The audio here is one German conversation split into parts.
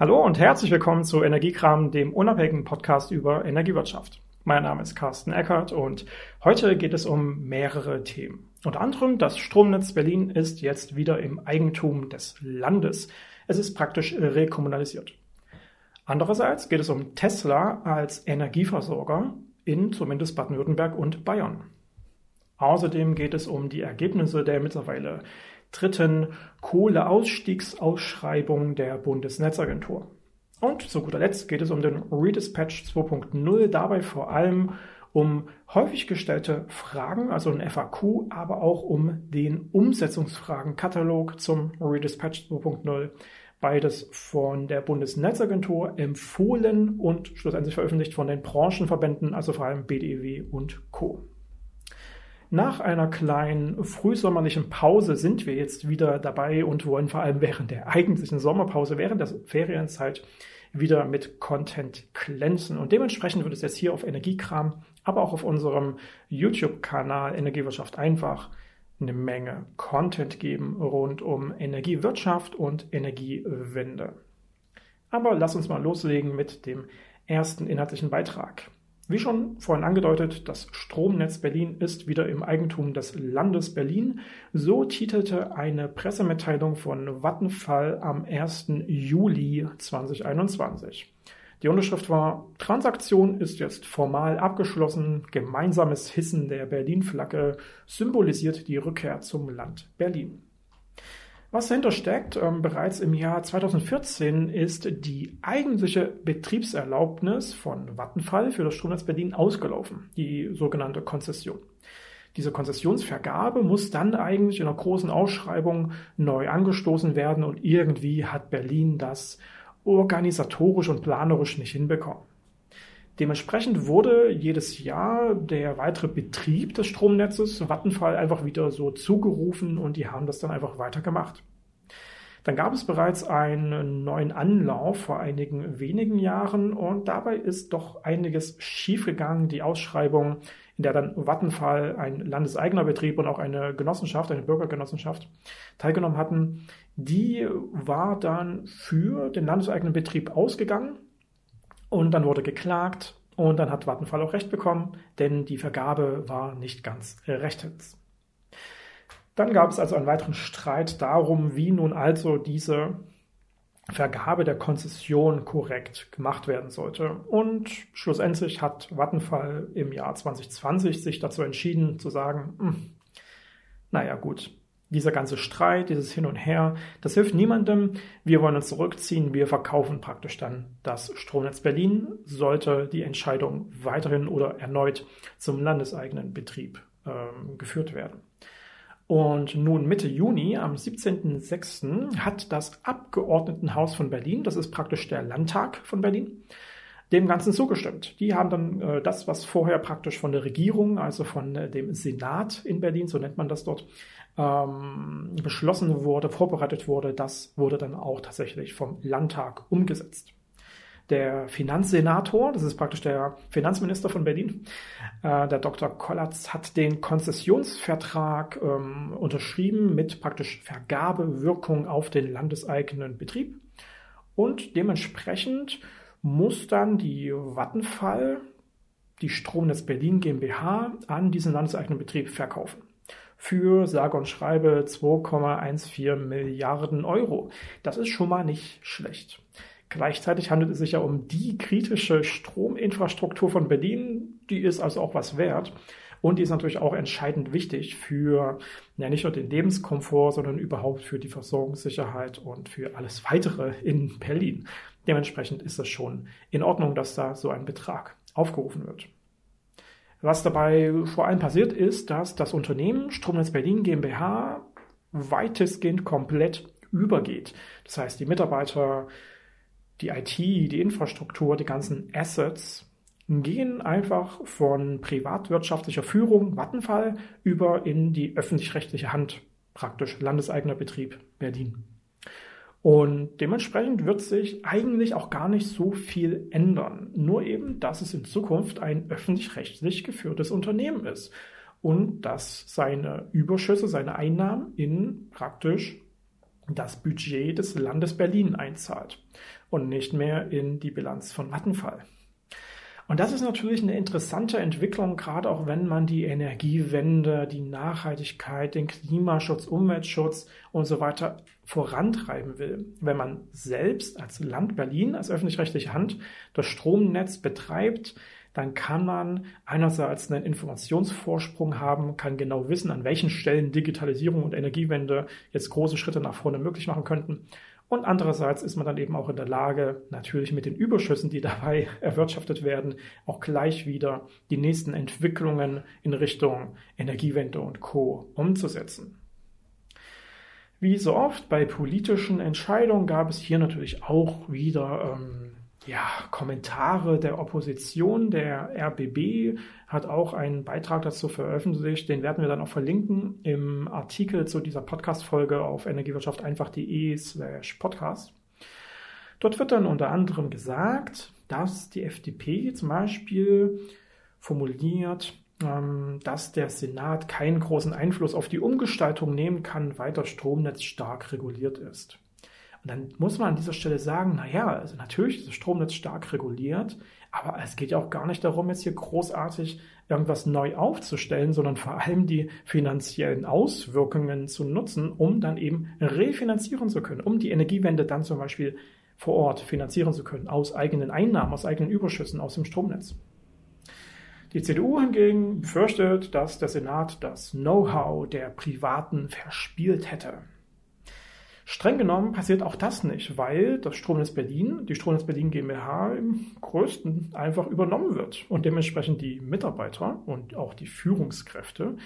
Hallo und herzlich willkommen zu Energiekram, dem unabhängigen Podcast über Energiewirtschaft. Mein Name ist Carsten Eckert und heute geht es um mehrere Themen. Unter anderem das Stromnetz Berlin ist jetzt wieder im Eigentum des Landes. Es ist praktisch rekommunalisiert. Andererseits geht es um Tesla als Energieversorger in zumindest Baden-Württemberg und Bayern. Außerdem geht es um die Ergebnisse der mittlerweile dritten Kohleausstiegsausschreibung der Bundesnetzagentur. Und zu guter Letzt geht es um den Redispatch 2.0, dabei vor allem um häufig gestellte Fragen, also ein FAQ, aber auch um den Umsetzungsfragenkatalog zum Redispatch 2.0. Beides von der Bundesnetzagentur empfohlen und schlussendlich veröffentlicht von den Branchenverbänden, also vor allem BDEW und Co. Nach einer kleinen frühsommerlichen Pause sind wir jetzt wieder dabei und wollen vor allem während der eigentlichen Sommerpause, während der Ferienzeit wieder mit Content glänzen. Und dementsprechend wird es jetzt hier auf Energiekram, aber auch auf unserem YouTube-Kanal Energiewirtschaft einfach eine Menge Content geben rund um Energiewirtschaft und Energiewende. Aber lass uns mal loslegen mit dem ersten inhaltlichen Beitrag. Wie schon vorhin angedeutet, das Stromnetz Berlin ist wieder im Eigentum des Landes Berlin. So titelte eine Pressemitteilung von Vattenfall am 1. Juli 2021. Die Unterschrift war, Transaktion ist jetzt formal abgeschlossen, gemeinsames Hissen der Berlin-Flagge symbolisiert die Rückkehr zum Land Berlin. Was dahinter steckt, ähm, bereits im Jahr 2014 ist die eigentliche Betriebserlaubnis von Vattenfall für das Stromnetz Berlin ausgelaufen, die sogenannte Konzession. Diese Konzessionsvergabe muss dann eigentlich in einer großen Ausschreibung neu angestoßen werden und irgendwie hat Berlin das organisatorisch und planerisch nicht hinbekommen. Dementsprechend wurde jedes Jahr der weitere Betrieb des Stromnetzes Vattenfall einfach wieder so zugerufen und die haben das dann einfach weitergemacht. Dann gab es bereits einen neuen Anlauf vor einigen wenigen Jahren und dabei ist doch einiges schiefgegangen. Die Ausschreibung, in der dann Vattenfall, ein landeseigener Betrieb und auch eine Genossenschaft, eine Bürgergenossenschaft teilgenommen hatten, die war dann für den landeseigenen Betrieb ausgegangen und dann wurde geklagt und dann hat Vattenfall auch Recht bekommen, denn die Vergabe war nicht ganz rechtens. Dann gab es also einen weiteren Streit darum, wie nun also diese Vergabe der Konzession korrekt gemacht werden sollte. Und schlussendlich hat Vattenfall im Jahr 2020 sich dazu entschieden zu sagen, hm, naja gut, dieser ganze Streit, dieses Hin und Her, das hilft niemandem. Wir wollen uns zurückziehen. Wir verkaufen praktisch dann das Stromnetz Berlin, sollte die Entscheidung weiterhin oder erneut zum landeseigenen Betrieb ähm, geführt werden. Und nun Mitte Juni, am 17.06., hat das Abgeordnetenhaus von Berlin, das ist praktisch der Landtag von Berlin, dem Ganzen zugestimmt. Die haben dann äh, das, was vorher praktisch von der Regierung, also von äh, dem Senat in Berlin, so nennt man das dort, ähm, beschlossen wurde, vorbereitet wurde, das wurde dann auch tatsächlich vom Landtag umgesetzt. Der Finanzsenator, das ist praktisch der Finanzminister von Berlin, äh, der Dr. Kollatz, hat den Konzessionsvertrag ähm, unterschrieben mit praktisch Vergabewirkung auf den landeseigenen Betrieb. Und dementsprechend muss dann die Vattenfall, die Stromnetz Berlin GmbH, an diesen landeseigenen Betrieb verkaufen für sage und schreibe 2,14 Milliarden Euro. Das ist schon mal nicht schlecht. Gleichzeitig handelt es sich ja um die kritische Strominfrastruktur von Berlin. Die ist also auch was wert. Und die ist natürlich auch entscheidend wichtig für ja, nicht nur den Lebenskomfort, sondern überhaupt für die Versorgungssicherheit und für alles weitere in Berlin. Dementsprechend ist es schon in Ordnung, dass da so ein Betrag aufgerufen wird. Was dabei vor allem passiert ist, dass das Unternehmen Stromnetz Berlin GmbH weitestgehend komplett übergeht. Das heißt, die Mitarbeiter, die IT, die Infrastruktur, die ganzen Assets gehen einfach von privatwirtschaftlicher Führung, Vattenfall, über in die öffentlich-rechtliche Hand, praktisch landeseigener Betrieb Berlin. Und dementsprechend wird sich eigentlich auch gar nicht so viel ändern. Nur eben, dass es in Zukunft ein öffentlich-rechtlich geführtes Unternehmen ist und dass seine Überschüsse, seine Einnahmen in praktisch das Budget des Landes Berlin einzahlt. und nicht mehr in die Bilanz von Vattenfall. Und das ist natürlich eine interessante Entwicklung, gerade auch wenn man die Energiewende, die Nachhaltigkeit, den Klimaschutz, Umweltschutz und so weiter vorantreiben will. Wenn man selbst als Land Berlin, als öffentlich-rechtliche Hand das Stromnetz betreibt, dann kann man einerseits einen Informationsvorsprung haben, kann genau wissen, an welchen Stellen Digitalisierung und Energiewende jetzt große Schritte nach vorne möglich machen könnten. Und andererseits ist man dann eben auch in der Lage, natürlich mit den Überschüssen, die dabei erwirtschaftet werden, auch gleich wieder die nächsten Entwicklungen in Richtung Energiewende und Co. umzusetzen. Wie so oft bei politischen Entscheidungen gab es hier natürlich auch wieder ähm, ja, Kommentare der Opposition. Der RBB hat auch einen Beitrag dazu veröffentlicht. Den werden wir dann auch verlinken im Artikel zu dieser Podcast-Folge auf energiewirtschafteinfach.de slash podcast. Dort wird dann unter anderem gesagt, dass die FDP zum Beispiel formuliert, ähm, dass der Senat keinen großen Einfluss auf die Umgestaltung nehmen kann, weil das Stromnetz stark reguliert ist. Und dann muss man an dieser Stelle sagen, naja, also natürlich ist das Stromnetz stark reguliert, aber es geht ja auch gar nicht darum, jetzt hier großartig irgendwas neu aufzustellen, sondern vor allem die finanziellen Auswirkungen zu nutzen, um dann eben refinanzieren zu können, um die Energiewende dann zum Beispiel vor Ort finanzieren zu können, aus eigenen Einnahmen, aus eigenen Überschüssen aus dem Stromnetz. Die CDU hingegen befürchtet, dass der Senat das Know-how der Privaten verspielt hätte. Streng genommen passiert auch das nicht, weil das Stromnetz Berlin, die Stromnetz Berlin GmbH im größten einfach übernommen wird und dementsprechend die Mitarbeiter und auch die Führungskräfte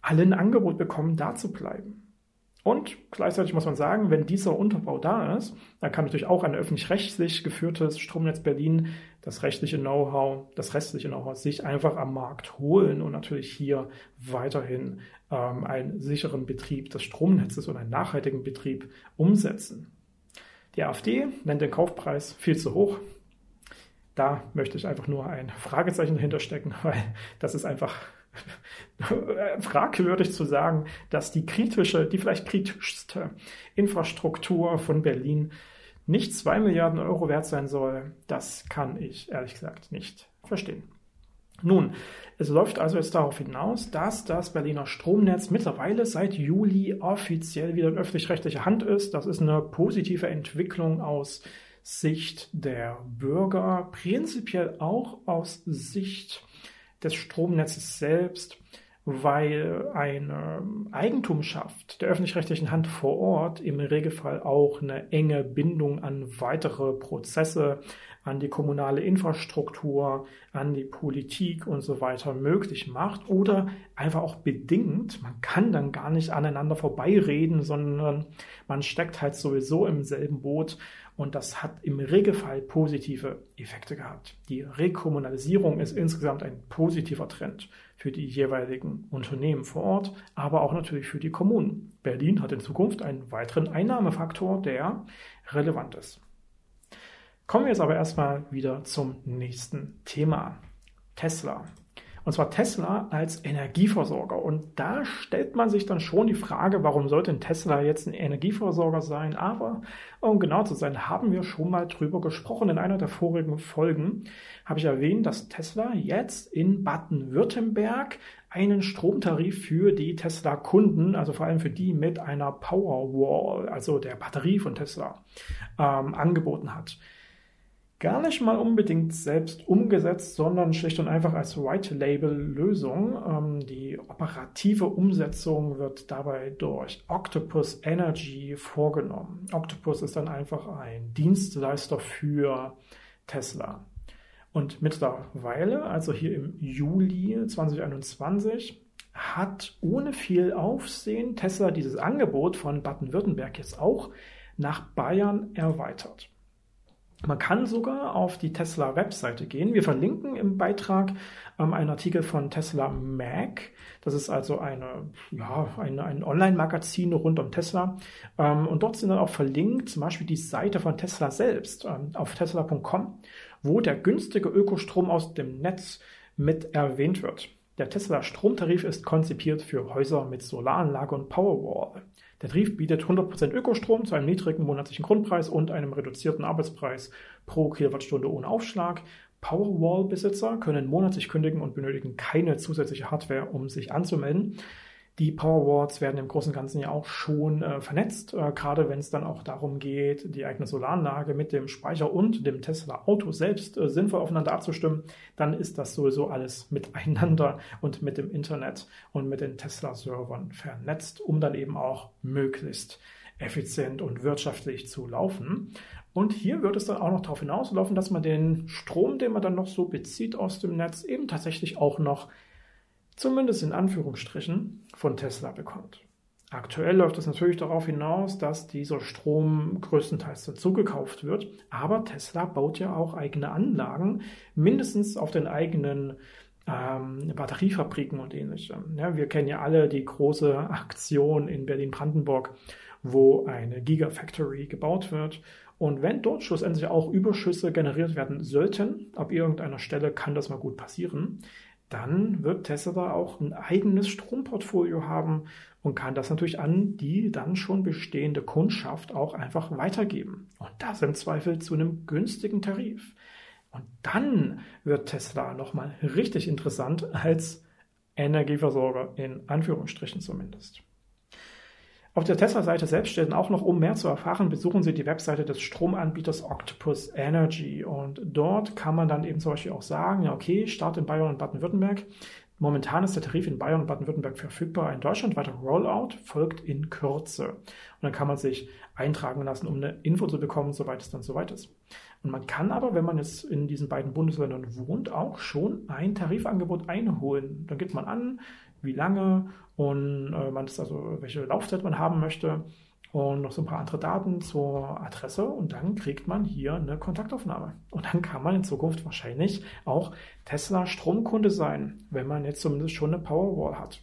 alle ein Angebot bekommen, da zu bleiben. Und gleichzeitig muss man sagen, wenn dieser Unterbau da ist, dann kann natürlich auch ein öffentlich-rechtlich geführtes Stromnetz Berlin das rechtliche Know-how, das restliche Know-how sich einfach am Markt holen und natürlich hier weiterhin ähm, einen sicheren Betrieb des Stromnetzes und einen nachhaltigen Betrieb umsetzen. Die AfD nennt den Kaufpreis viel zu hoch. Da möchte ich einfach nur ein Fragezeichen dahinter stecken, weil das ist einfach fragwürdig zu sagen, dass die kritische, die vielleicht kritischste Infrastruktur von Berlin nicht zwei Milliarden Euro wert sein soll, das kann ich ehrlich gesagt nicht verstehen. Nun, es läuft also jetzt darauf hinaus, dass das Berliner Stromnetz mittlerweile seit Juli offiziell wieder in öffentlich-rechtlicher Hand ist. Das ist eine positive Entwicklung aus Sicht der Bürger, prinzipiell auch aus Sicht des Stromnetzes selbst, weil eine Eigentumschaft der öffentlich-rechtlichen Hand vor Ort im Regelfall auch eine enge Bindung an weitere Prozesse, an die kommunale Infrastruktur, an die Politik und so weiter möglich macht oder einfach auch bedingt. Man kann dann gar nicht aneinander vorbeireden, sondern man steckt halt sowieso im selben Boot und das hat im Regelfall positive Effekte gehabt. Die Rekommunalisierung ist insgesamt ein positiver Trend für die jeweiligen Unternehmen vor Ort, aber auch natürlich für die Kommunen. Berlin hat in Zukunft einen weiteren Einnahmefaktor, der relevant ist. Kommen wir jetzt aber erstmal wieder zum nächsten Thema. Tesla. Und zwar Tesla als Energieversorger. Und da stellt man sich dann schon die Frage, warum sollte ein Tesla jetzt ein Energieversorger sein? Aber, um genau zu sein, haben wir schon mal drüber gesprochen. In einer der vorigen Folgen habe ich erwähnt, dass Tesla jetzt in Baden-Württemberg einen Stromtarif für die Tesla-Kunden, also vor allem für die mit einer Powerwall, also der Batterie von Tesla, ähm, angeboten hat gar nicht mal unbedingt selbst umgesetzt, sondern schlicht und einfach als White-Label-Lösung. Ähm, die operative Umsetzung wird dabei durch Octopus Energy vorgenommen. Octopus ist dann einfach ein Dienstleister für Tesla. Und mittlerweile, also hier im Juli 2021, hat ohne viel Aufsehen Tesla dieses Angebot von Baden-Württemberg jetzt auch nach Bayern erweitert. Man kann sogar auf die Tesla-Webseite gehen. Wir verlinken im Beitrag ähm, einen Artikel von Tesla Mag. Das ist also eine, ja, eine, ein Online-Magazin rund um Tesla. Ähm, und dort sind dann auch verlinkt zum Beispiel die Seite von Tesla selbst ähm, auf tesla.com, wo der günstige Ökostrom aus dem Netz mit erwähnt wird. Der Tesla Stromtarif ist konzipiert für Häuser mit Solaranlage und Powerwall. Der Tarif bietet 100% Ökostrom zu einem niedrigen monatlichen Grundpreis und einem reduzierten Arbeitspreis pro Kilowattstunde ohne Aufschlag. Powerwall-Besitzer können monatlich kündigen und benötigen keine zusätzliche Hardware, um sich anzumelden. Die Powerwalls werden im Großen und Ganzen ja auch schon äh, vernetzt, äh, gerade wenn es dann auch darum geht, die eigene Solaranlage mit dem Speicher und dem Tesla-Auto selbst äh, sinnvoll aufeinander abzustimmen, dann ist das sowieso alles miteinander und mit dem Internet und mit den Tesla-Servern vernetzt, um dann eben auch möglichst effizient und wirtschaftlich zu laufen. Und hier wird es dann auch noch darauf hinauslaufen, dass man den Strom, den man dann noch so bezieht aus dem Netz, eben tatsächlich auch noch zumindest in Anführungsstrichen, von Tesla bekommt. Aktuell läuft es natürlich darauf hinaus, dass dieser Strom größtenteils dazugekauft wird. Aber Tesla baut ja auch eigene Anlagen, mindestens auf den eigenen ähm, Batteriefabriken und ähnlichem. Ja, wir kennen ja alle die große Aktion in Berlin-Brandenburg, wo eine Gigafactory gebaut wird. Und wenn dort schlussendlich auch Überschüsse generiert werden sollten, ab irgendeiner Stelle kann das mal gut passieren, dann wird Tesla auch ein eigenes Stromportfolio haben und kann das natürlich an die dann schon bestehende Kundschaft auch einfach weitergeben. Und das im Zweifel zu einem günstigen Tarif. Und dann wird Tesla nochmal richtig interessant als Energieversorger, in Anführungsstrichen zumindest. Auf der Tesla-Seite selbst stellen auch noch, um mehr zu erfahren, besuchen Sie die Webseite des Stromanbieters Octopus Energy. Und dort kann man dann eben zum Beispiel auch sagen, ja, okay, Start in Bayern und Baden-Württemberg. Momentan ist der Tarif in Bayern und Baden-Württemberg verfügbar. Ein deutschlandweiter Rollout folgt in Kürze. Und dann kann man sich eintragen lassen, um eine Info zu bekommen, soweit es dann soweit ist. Und man kann aber, wenn man jetzt in diesen beiden Bundesländern wohnt, auch schon ein Tarifangebot einholen. Dann gibt man an, wie lange und äh, man ist also, welche Laufzeit man haben möchte und noch so ein paar andere Daten zur Adresse und dann kriegt man hier eine Kontaktaufnahme. Und dann kann man in Zukunft wahrscheinlich auch Tesla Stromkunde sein, wenn man jetzt zumindest schon eine Powerwall hat.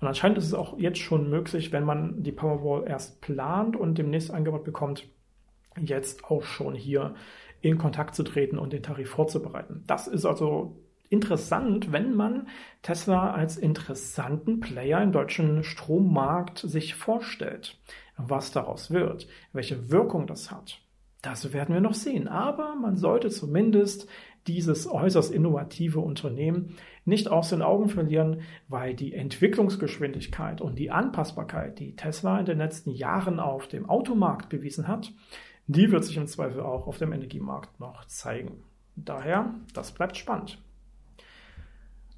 Und anscheinend ist es auch jetzt schon möglich, wenn man die Powerwall erst plant und demnächst Angebot bekommt, jetzt auch schon hier in Kontakt zu treten und den Tarif vorzubereiten. Das ist also interessant, wenn man Tesla als interessanten Player im deutschen Strommarkt sich vorstellt. Was daraus wird, welche Wirkung das hat, das werden wir noch sehen. Aber man sollte zumindest dieses äußerst innovative Unternehmen nicht aus den Augen verlieren, weil die Entwicklungsgeschwindigkeit und die Anpassbarkeit, die Tesla in den letzten Jahren auf dem Automarkt bewiesen hat, die wird sich im Zweifel auch auf dem Energiemarkt noch zeigen. Daher, das bleibt spannend.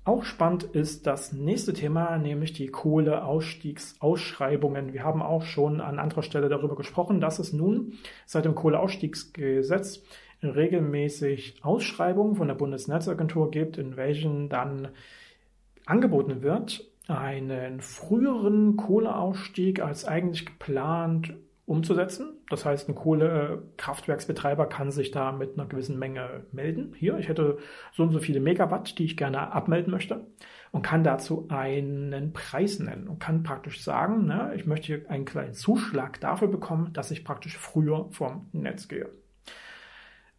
Auch spannend ist das nächste Thema, nämlich die Kohleausstiegsausschreibungen. Wir haben auch schon an anderer Stelle darüber gesprochen, dass es nun seit dem Kohleausstiegsgesetz regelmäßig Ausschreibungen von der Bundesnetzagentur gibt, in welchen dann angeboten wird, einen früheren Kohleausstieg als eigentlich geplant umzusetzen. Das heißt, ein Kohlekraftwerksbetreiber kann sich da mit einer gewissen Menge melden. Hier, ich hätte so und so viele Megawatt, die ich gerne abmelden möchte und kann dazu einen Preis nennen und kann praktisch sagen, ne, ich möchte hier einen kleinen Zuschlag dafür bekommen, dass ich praktisch früher vom Netz gehe.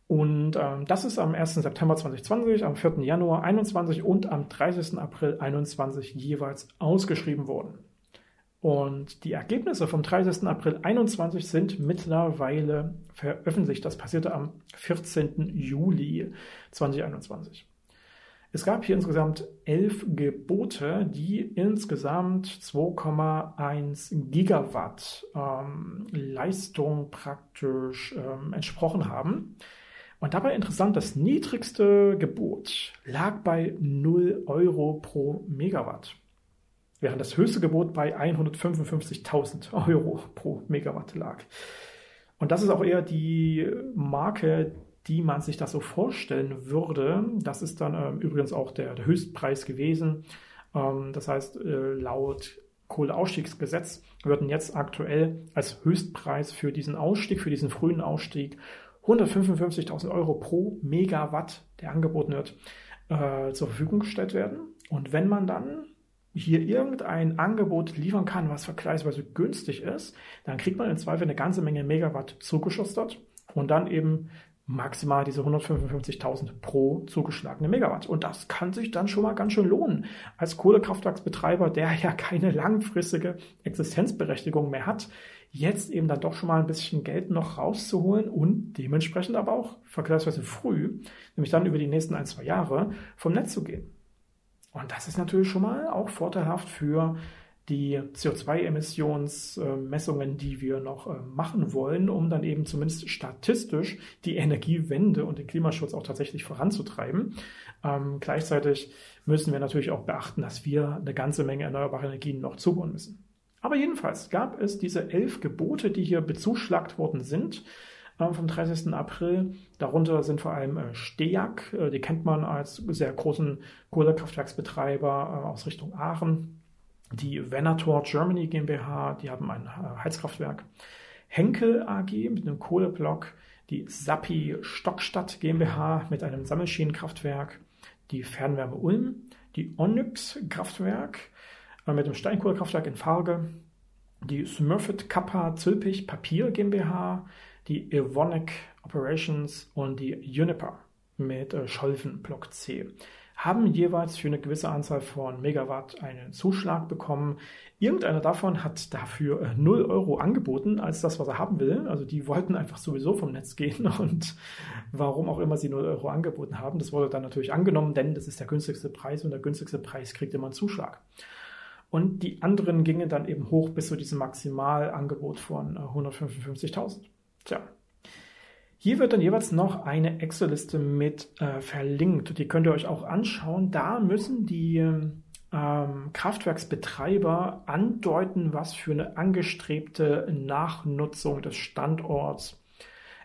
Und ähm, das ist am 1. September 2020, am 4. Januar 2021 und am 30. April 2021 jeweils ausgeschrieben worden. Und die Ergebnisse vom 30. April 21 sind mittlerweile veröffentlicht. Das passierte am 14. Juli 2021. Es gab hier insgesamt elf Gebote, die insgesamt 2,1 Gigawatt ähm, Leistung praktisch ähm, entsprochen haben. Und dabei interessant, das niedrigste Gebot lag bei 0 Euro pro Megawatt während das höchste Gebot bei 155.000 Euro pro Megawatt lag. Und das ist auch eher die Marke, die man sich da so vorstellen würde. Das ist dann ähm, übrigens auch der, der, Höchstpreis gewesen. Ähm, das heißt, äh, laut Kohleausstiegsgesetz würden jetzt aktuell als Höchstpreis für diesen Ausstieg, für diesen frühen Ausstieg 155.000 Euro pro Megawatt, der angeboten wird, äh, zur Verfügung gestellt werden. Und wenn man dann hier irgendein Angebot liefern kann, was vergleichsweise günstig ist, dann kriegt man im Zweifel eine ganze Menge Megawatt zugeschustert und dann eben maximal diese 155.000 pro zugeschlagene Megawatt. Und das kann sich dann schon mal ganz schön lohnen. Als Kohlekraftwerksbetreiber, der ja keine langfristige Existenzberechtigung mehr hat, jetzt eben dann doch schon mal ein bisschen Geld noch rauszuholen und dementsprechend aber auch vergleichsweise früh, nämlich dann über die nächsten ein, zwei Jahre, vom Netz zu gehen. Und das ist natürlich schon mal auch vorteilhaft für die CO2-Emissionsmessungen, die wir noch äh, machen wollen, um dann eben zumindest statistisch die Energiewende und den Klimaschutz auch tatsächlich voranzutreiben. Ähm, gleichzeitig müssen wir natürlich auch beachten, dass wir eine ganze Menge erneuerbare Energien noch zubauen müssen. Aber jedenfalls gab es diese elf Gebote, die hier bezuschlagt worden sind vom 30. April. Darunter sind vor allem äh, Steag, äh, die kennt man als sehr großen Kohlekraftwerksbetreiber äh, aus Richtung Aachen die Venator Germany GmbH, die haben ein Heizkraftwerk. Henkel AG mit einem Kohleblock, die Sappi Stockstadt GmbH mit einem Sammelschienenkraftwerk, die Fernwärme Ulm, die Onyx Kraftwerk mit dem Steinkohlekraftwerk in Farge, die Smurfit Kappa Zülpich Papier GmbH, die Evonik Operations und die Uniper mit äh, Scholven Block C haben jeweils für eine gewisse Anzahl von Megawatt einen Zuschlag bekommen. Irgendeiner davon hat dafür 0 äh, Euro angeboten als das, was er haben will. Also die wollten einfach sowieso vom Netz gehen und warum auch immer sie 0 Euro angeboten haben, das wurde dann natürlich angenommen, denn das ist der günstigste Preis und der günstigste Preis kriegt immer einen Zuschlag. Und die anderen gingen dann eben hoch bis zu diesem Maximalangebot von 155.000. Tja, hier wird dann jeweils noch eine Excel-Liste mit äh, verlinkt. Die könnt ihr euch auch anschauen. Da müssen die ähm, Kraftwerksbetreiber andeuten, was für eine angestrebte Nachnutzung des Standorts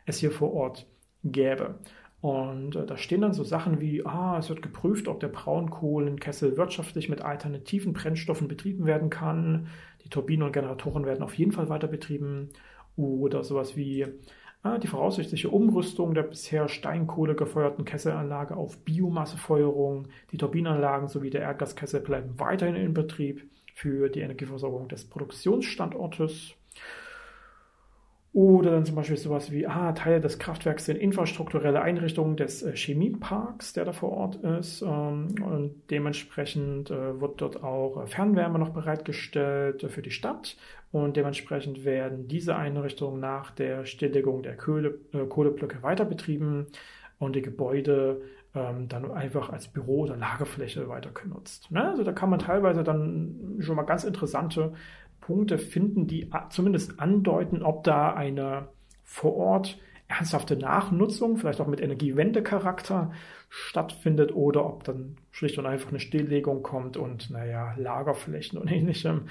es hier vor Ort gäbe. Und äh, da stehen dann so Sachen wie, ah, es wird geprüft, ob der Braunkohlenkessel wirtschaftlich mit alternativen Brennstoffen betrieben werden kann. Die Turbinen und Generatoren werden auf jeden Fall weiter betrieben. Oder sowas wie, die voraussichtliche Umrüstung der bisher Steinkohle gefeuerten Kesselanlage auf Biomassefeuerung, die Turbinenanlagen sowie der Erdgaskessel bleiben weiterhin in Betrieb für die Energieversorgung des Produktionsstandortes. Oder dann zum Beispiel sowas wie, ah, Teile des Kraftwerks sind infrastrukturelle Einrichtungen des äh, Chemieparks, der da vor Ort ist. Ähm, und dementsprechend äh, wird dort auch äh, Fernwärme noch bereitgestellt für die Stadt. Und dementsprechend werden diese Einrichtungen nach der Stilllegung der Kohle, Kohleblöcke weiter betrieben und die Gebäude ähm, dann einfach als Büro- oder Lagerfläche weiter genutzt. Ne? Also da kann man teilweise dann schon mal ganz interessante Punkte finden, die zumindest andeuten, ob da eine vor Ort ernsthafte Nachnutzung, vielleicht auch mit Energiewendecharakter stattfindet oder ob dann schlicht und einfach eine Stilllegung kommt und naja, Lagerflächen und ähnlichem.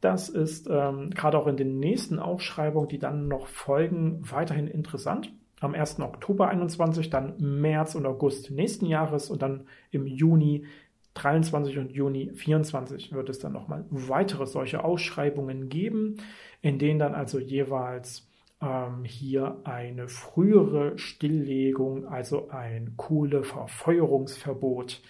Das ist ähm, gerade auch in den nächsten Ausschreibungen, die dann noch folgen, weiterhin interessant. Am 1. Oktober 21, dann März und August nächsten Jahres und dann im Juni 23 und Juni 24 wird es dann nochmal weitere solche Ausschreibungen geben, in denen dann also jeweils ähm, hier eine frühere Stilllegung, also ein Kohleverfeuerungsverbot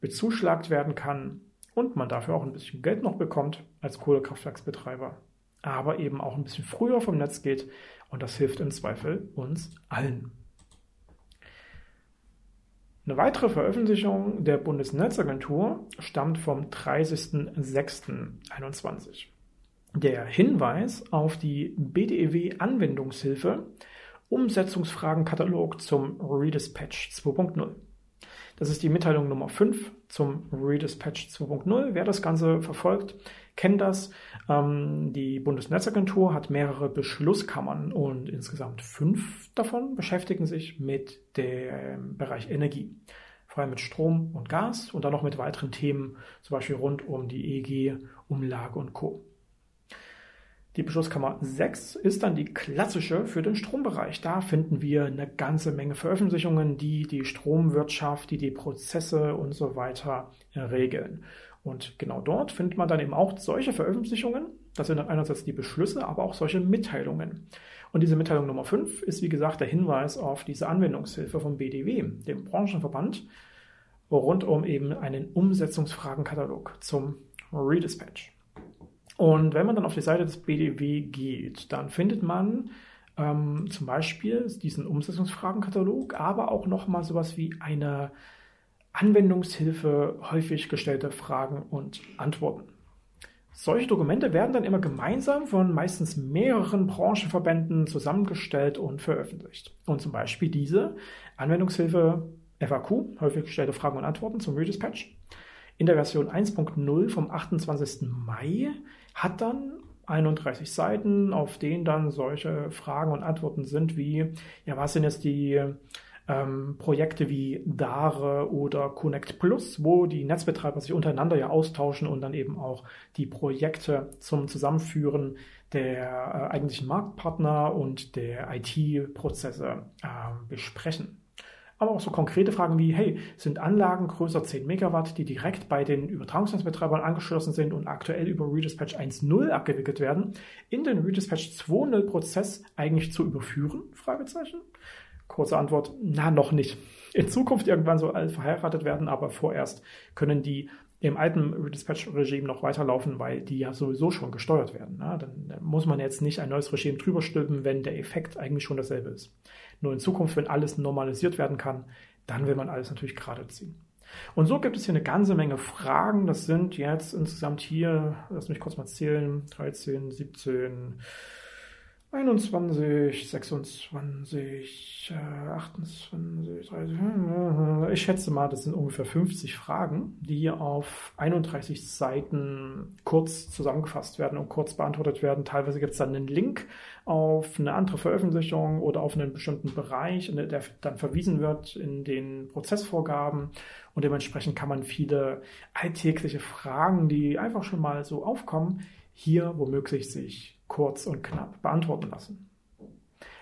bezuschlagt werden kann und man dafür auch ein bisschen Geld noch bekommt als Kohlekraftwerksbetreiber, aber eben auch ein bisschen früher vom Netz geht und das hilft im Zweifel uns allen. Eine weitere Veröffentlichung der Bundesnetzagentur stammt vom 30.06.21. Der Hinweis auf die BDEW Anwendungshilfe Umsetzungsfragenkatalog zum Redispatch 2.0. Das ist die Mitteilung Nummer 5 zum Redispatch 2.0. Wer das Ganze verfolgt, kennt das. Ähm, die Bundesnetzagentur hat mehrere Beschlusskammern und insgesamt fünf davon beschäftigen sich mit dem Bereich Energie. Vor allem mit Strom und Gas und dann noch mit weiteren Themen, zum Beispiel rund um die EG, Umlage und Co. Die Beschlusskammer 6 ist dann die klassische für den Strombereich. Da finden wir eine ganze Menge Veröffentlichungen, die die Stromwirtschaft, die die Prozesse und so weiter regeln. Und genau dort findet man dann eben auch solche Veröffentlichungen. Das sind dann einerseits die Beschlüsse, aber auch solche Mitteilungen. Und diese Mitteilung Nummer 5 ist, wie gesagt, der Hinweis auf diese Anwendungshilfe vom BDW, dem Branchenverband, rund um eben einen Umsetzungsfragenkatalog zum Redispatch. Und wenn man dann auf die Seite des BDW geht, dann findet man Ähm, zum Beispiel diesen Umsetzungsfragenkatalog, aber auch nochmal sowas wie eine Anwendungshilfe, häufig gestellte Fragen und Antworten. Solche Dokumente werden dann immer gemeinsam von meistens mehreren Branchenverbänden zusammengestellt und veröffentlicht. Und zum Beispiel diese Anwendungshilfe FAQ, häufig gestellte Fragen und Antworten zum Redispatch, in der Version 1.0 vom 28. Mai hat dann 31 Seiten, auf denen dann solche Fragen und Antworten sind wie, ja, was sind jetzt die ähm, Projekte wie Dare oder Connect Plus, wo die Netzbetreiber sich untereinander ja austauschen und dann eben auch die Projekte zum Zusammenführen der äh, eigentlichen Marktpartner und der IT-Prozesse äh, besprechen. Aber auch so konkrete Fragen wie, hey, sind Anlagen größer 10 Megawatt, die direkt bei den Übertragungsnetzbetreibern angeschlossen sind und aktuell über Redispatch 1.0 abgewickelt werden, in den Redispatch 2.0 Prozess eigentlich zu überführen? Fragezeichen. Kurze Antwort, na, noch nicht. In Zukunft irgendwann soll alles verheiratet werden, aber vorerst können die im alten Redispatch-Regime noch weiterlaufen, weil die ja sowieso schon gesteuert werden. Na, dann muss man jetzt nicht ein neues Regime drüber stülpen, wenn der Effekt eigentlich schon dasselbe ist. Nur in Zukunft, wenn alles normalisiert werden kann, dann will man alles natürlich gerade ziehen. Und so gibt es hier eine ganze Menge Fragen. Das sind jetzt insgesamt hier, lass mich kurz mal zählen, 13, 17, 21, 26, 28, 30. Ich schätze mal, das sind ungefähr 50 Fragen, die auf 31 Seiten kurz zusammengefasst werden und kurz beantwortet werden. Teilweise gibt es dann einen Link auf eine andere Veröffentlichung oder auf einen bestimmten Bereich, der dann verwiesen wird in den Prozessvorgaben. Und dementsprechend kann man viele alltägliche Fragen, die einfach schon mal so aufkommen, hier womöglich sich kurz und knapp beantworten lassen.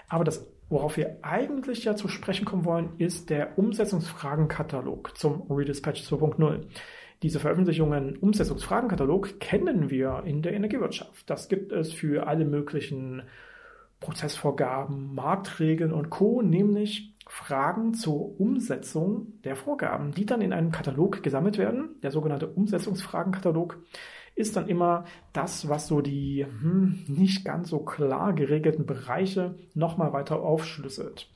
Aber das, worauf wir eigentlich ja zu sprechen kommen wollen, ist der Umsetzungsfragenkatalog zum Redispatch 2.0. Diese Veröffentlichungen Umsetzungsfragenkatalog kennen wir in der Energiewirtschaft. Das gibt es für alle möglichen Prozessvorgaben, Marktregeln und Co., nämlich Fragen zur Umsetzung der Vorgaben, die dann in einem Katalog gesammelt werden, der sogenannte Umsetzungsfragenkatalog, ist dann immer das, was so die hm, nicht ganz so klar geregelten Bereiche nochmal weiter aufschlüsselt.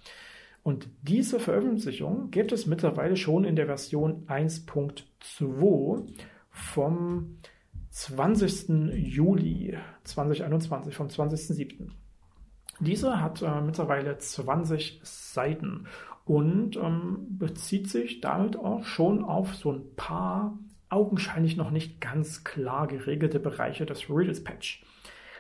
Und diese Veröffentlichung gibt es mittlerweile schon in der Version 1.2 vom 20. Juli 2021, vom 20.07. Diese hat äh, mittlerweile 20 Seiten und ähm, bezieht sich damit auch schon auf so ein paar augenscheinlich noch nicht ganz klar geregelte Bereiche des Redispatch.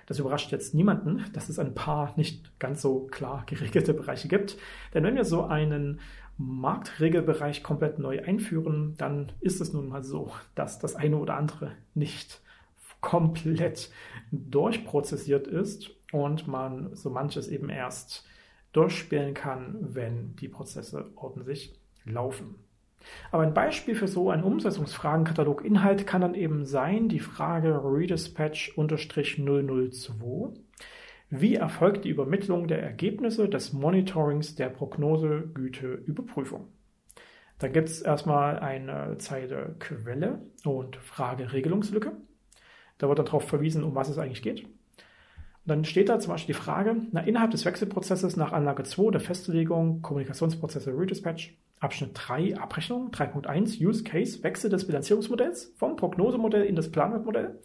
Das überrascht jetzt niemanden, dass es ein paar nicht ganz so klar geregelte Bereiche gibt. Denn wenn wir so einen Marktregelbereich komplett neu einführen, dann ist es nun mal so, dass das eine oder andere nicht komplett durchprozessiert ist und man so manches eben erst durchspielen kann, wenn die Prozesse ordentlich laufen. Aber ein Beispiel für so einen Umsetzungsfragenkatalog-Inhalt kann dann eben sein, die Frage Redispatch-002. Wie erfolgt die Übermittlung der Ergebnisse des Monitorings der Prognosegüteüberprüfung? Da gibt es erstmal eine Zeile Quelle und Frage Regelungslücke. Da wird dann darauf verwiesen, um was es eigentlich geht. Und dann steht da zum Beispiel die Frage, na, innerhalb des Wechselprozesses nach Anlage 2 der Festlegung Kommunikationsprozesse Redispatch Abschnitt 3 Abrechnung 3.1 Use Case Wechsel des Bilanzierungsmodells vom Prognosemodell in das Planwertmodell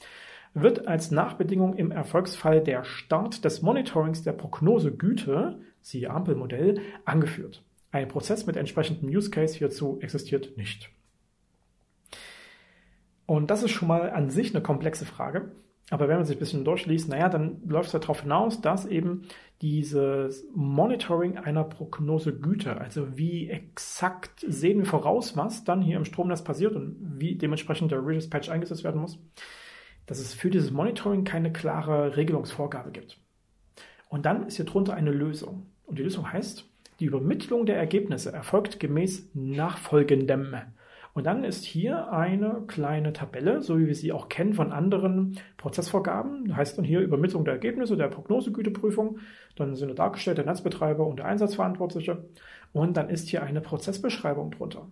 wird als Nachbedingung im Erfolgsfall der Start des Monitorings der Prognosegüte, siehe Ampelmodell, angeführt. Ein Prozess mit entsprechendem Use Case hierzu existiert nicht. Und das ist schon mal an sich eine komplexe Frage. Aber wenn man sich ein bisschen durchliest, naja, dann läuft es darauf hinaus, dass eben dieses Monitoring einer Prognosegüte, also wie exakt sehen wir voraus, was dann hier im Stromnetz passiert und wie dementsprechend der Redispatch eingesetzt werden muss, dass es für dieses Monitoring keine klare Regelungsvorgabe gibt. Und dann ist hier drunter eine Lösung. Und die Lösung heißt, die Übermittlung der Ergebnisse erfolgt gemäß nachfolgendem. Und dann ist hier eine kleine Tabelle, so wie wir sie auch kennen von anderen Prozessvorgaben. Das heißt dann hier Übermittlung der Ergebnisse der Prognosegüteprüfung. Dann sind dargestellt der Netzbetreiber und der Einsatzverantwortliche. Und dann ist hier eine Prozessbeschreibung drunter.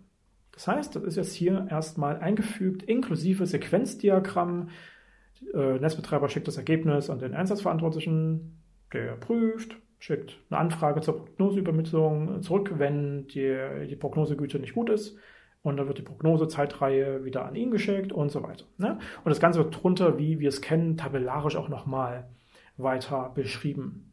Das heißt, das ist jetzt hier erstmal eingefügt, inklusive Sequenzdiagramm. Äh, Netzbetreiber schickt das Ergebnis an den Einsatzverantwortlichen, der prüft, schickt eine Anfrage zur Prognoseübermittlung zurück, wenn die, die Prognosegüte nicht gut ist. Und dann wird die Prognosezeitreihe wieder an ihn geschickt und so weiter. Ne? Und das Ganze wird drunter, wie wir es kennen, tabellarisch auch nochmal weiter beschrieben.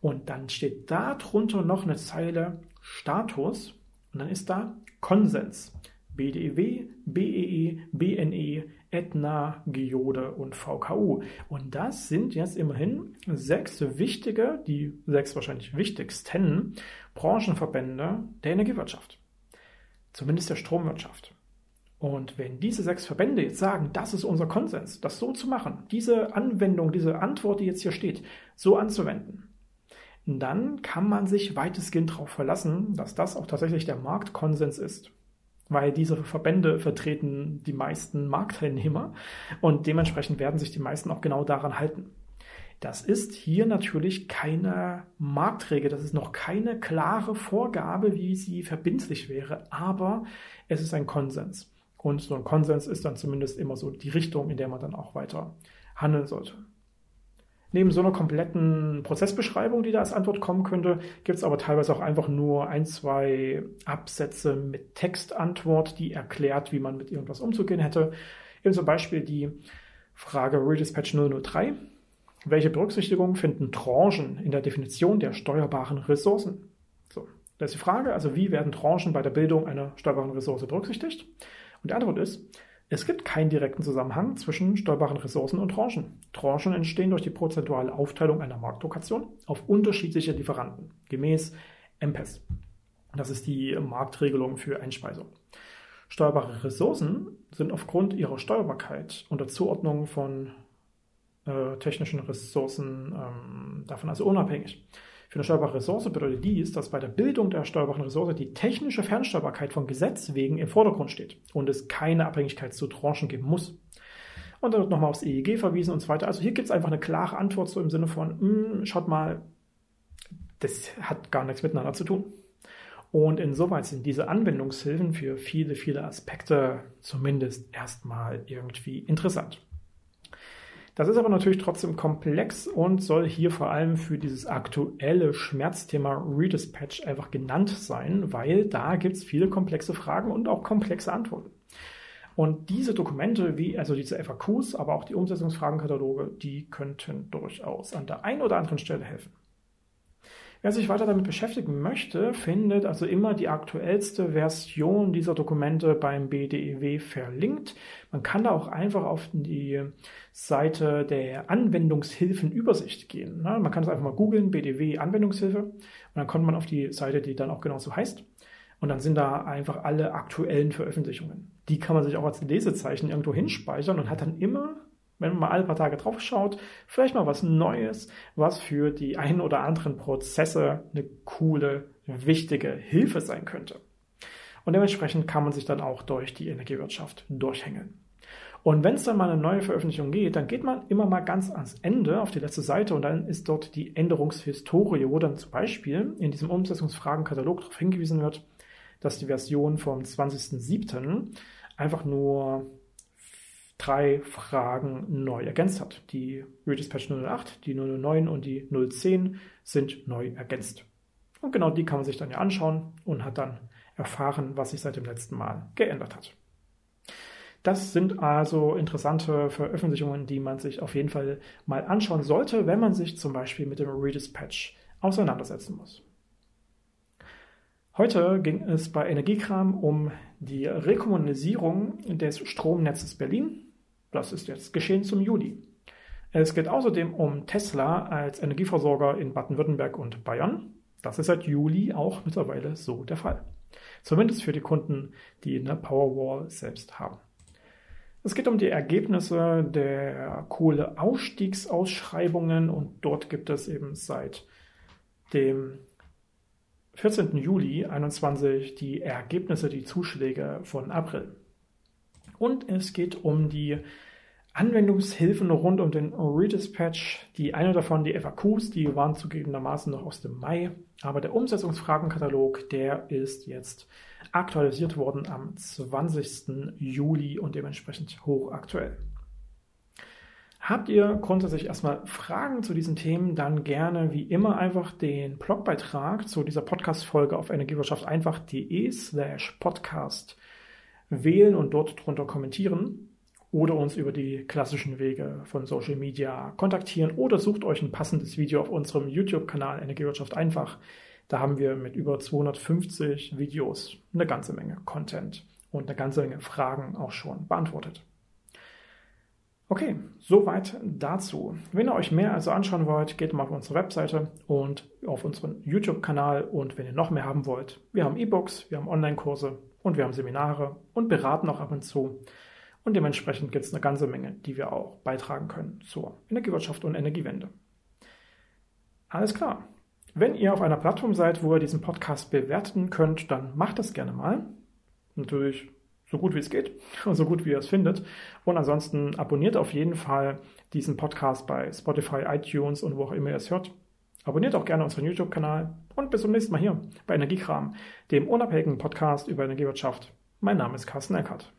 Und dann steht da drunter noch eine Zeile Status und dann ist da Konsens. BDEW, BEE, BNE, Aetna, Geode und VKU. Und das sind jetzt immerhin sechs wichtige, die sechs wahrscheinlich wichtigsten Branchenverbände der Energiewirtschaft. Zumindest der Stromwirtschaft. Und wenn diese sechs Verbände jetzt sagen, das ist unser Konsens, das so zu machen, diese Anwendung, diese Antwort, die jetzt hier steht, so anzuwenden, dann kann man sich weitestgehend darauf verlassen, dass das auch tatsächlich der Marktkonsens ist weil diese Verbände vertreten die meisten Marktteilnehmer und dementsprechend werden sich die meisten auch genau daran halten. Das ist hier natürlich keine Marktregel, das ist noch keine klare Vorgabe, wie sie verbindlich wäre, aber es ist ein Konsens. Und so ein Konsens ist dann zumindest immer so die Richtung, in der man dann auch weiter handeln sollte. Neben so einer kompletten Prozessbeschreibung, die da als Antwort kommen könnte, gibt es aber teilweise auch einfach nur ein, zwei Absätze mit Textantwort, die erklärt, wie man mit irgendwas umzugehen hätte. Eben zum Beispiel die Frage Redispatch 003. Welche Berücksichtigung finden Tranchen in der Definition der steuerbaren Ressourcen? So, das ist die Frage, also wie werden Tranchen bei der Bildung einer steuerbaren Ressource berücksichtigt? Und die Antwort ist, es gibt keinen direkten Zusammenhang zwischen steuerbaren Ressourcen und Tranchen. Tranchen entstehen durch die prozentuale Aufteilung einer Marktlokation auf unterschiedliche Lieferanten, gemäß MPES. Das ist die Marktregelung für Einspeisung. Steuerbare Ressourcen sind aufgrund ihrer Steuerbarkeit unter Zuordnung von äh, technischen Ressourcen ähm, davon also unabhängig. Für eine steuerbare Ressource bedeutet dies, dass bei der Bildung der steuerbaren Ressource die technische Fernsteuerbarkeit von Gesetz wegen im Vordergrund steht und es keine Abhängigkeit zu Tranchen geben muss. Und dann wird nochmal aufs EEG verwiesen und so weiter. Also hier gibt es einfach eine klare Antwort so im Sinne von, mh, hm, schaut mal, das hat gar nichts miteinander zu tun. Und insoweit sind diese Anwendungshilfen für viele, viele Aspekte zumindest erstmal irgendwie interessant. Das ist aber natürlich trotzdem komplex und soll hier vor allem für dieses aktuelle Schmerzthema Redispatch einfach genannt sein, weil da gibt es viele komplexe Fragen und auch komplexe Antworten. Und diese Dokumente, wie also diese FAQs, aber auch die Umsetzungsfragenkataloge, die könnten durchaus an der einen oder anderen Stelle helfen. Wer sich weiter damit beschäftigen möchte, findet also immer die aktuellste Version dieser Dokumente beim BDEW verlinkt. Man kann da auch einfach auf die Seite der Anwendungshilfenübersicht gehen. Man kann es einfach mal googeln, BDW Anwendungshilfe, und dann kommt man auf die Seite, die dann auch genauso heißt. Und dann sind da einfach alle aktuellen Veröffentlichungen. Die kann man sich auch als Lesezeichen irgendwo hinspeichern und hat dann immer wenn man mal alle paar Tage drauf schaut, vielleicht mal was Neues, was für die ein oder anderen Prozesse eine coole, wichtige Hilfe sein könnte. Und dementsprechend kann man sich dann auch durch die Energiewirtschaft durchhängeln. Und wenn es dann mal eine neue Veröffentlichung geht, dann geht man immer mal ganz ans Ende auf die letzte Seite und dann ist dort die Änderungshistorie, wo dann zum Beispiel in diesem Umsetzungsfragenkatalog darauf hingewiesen wird, dass die Version vom 20.07. einfach nur drei Fragen neu ergänzt hat. Die Redispatch 008, die 009 und die 010 sind neu ergänzt. Und genau die kann man sich dann ja anschauen und hat dann erfahren, was sich seit dem letzten Mal geändert hat. Das sind also interessante Veröffentlichungen, die man sich auf jeden Fall mal anschauen sollte, wenn man sich zum Beispiel mit dem Redispatch auseinandersetzen muss. Heute ging es bei Energiekram um die Rekommunalisierung des Stromnetzes Berlin das ist jetzt geschehen zum Juli. Es geht außerdem um Tesla als Energieversorger in Baden-Württemberg und Bayern. Das ist seit Juli auch mittlerweile so der Fall. Zumindest für die Kunden, die eine Powerwall selbst haben. Es geht um die Ergebnisse der Kohleausstiegsausschreibungen und dort gibt es eben seit dem 14. Juli 2021 die Ergebnisse, die Zuschläge von April. Und es geht um die Anwendungshilfen rund um den Redispatch. Die eine davon, die FAQs, die waren zugegebenermaßen noch aus dem Mai. Aber der Umsetzungsfragenkatalog, der ist jetzt aktualisiert worden am 20. Juli und dementsprechend hochaktuell. Habt ihr grundsätzlich erstmal Fragen zu diesen Themen, dann gerne wie immer einfach den Blogbeitrag zu dieser Podcast-Folge auf Energiewirtschaft einfach.de slash podcast wählen und dort drunter kommentieren oder uns über die klassischen Wege von Social Media kontaktieren oder sucht euch ein passendes Video auf unserem YouTube-Kanal Energiewirtschaft einfach. Da haben wir mit über 250 Videos eine ganze Menge Content und eine ganze Menge Fragen auch schon beantwortet. Okay, soweit dazu. Wenn ihr euch mehr also anschauen wollt, geht mal auf unsere Webseite und auf unseren YouTube-Kanal. Und wenn ihr noch mehr haben wollt, wir haben E-Books, wir haben Online-Kurse und wir haben Seminare und beraten auch ab und zu. Und dementsprechend gibt es eine ganze Menge, die wir auch beitragen können zur Energiewirtschaft und Energiewende. Alles klar. Wenn ihr auf einer Plattform seid, wo ihr diesen Podcast bewerten könnt, dann macht das gerne mal. Natürlich so gut wie es geht, so gut wie ihr es findet. Und ansonsten abonniert auf jeden Fall diesen Podcast bei Spotify, iTunes und wo auch immer ihr es hört. Abonniert auch gerne unseren YouTube-Kanal und bis zum nächsten Mal hier bei Energiekram, dem unabhängigen Podcast über Energiewirtschaft. Mein Name ist Carsten Eckert.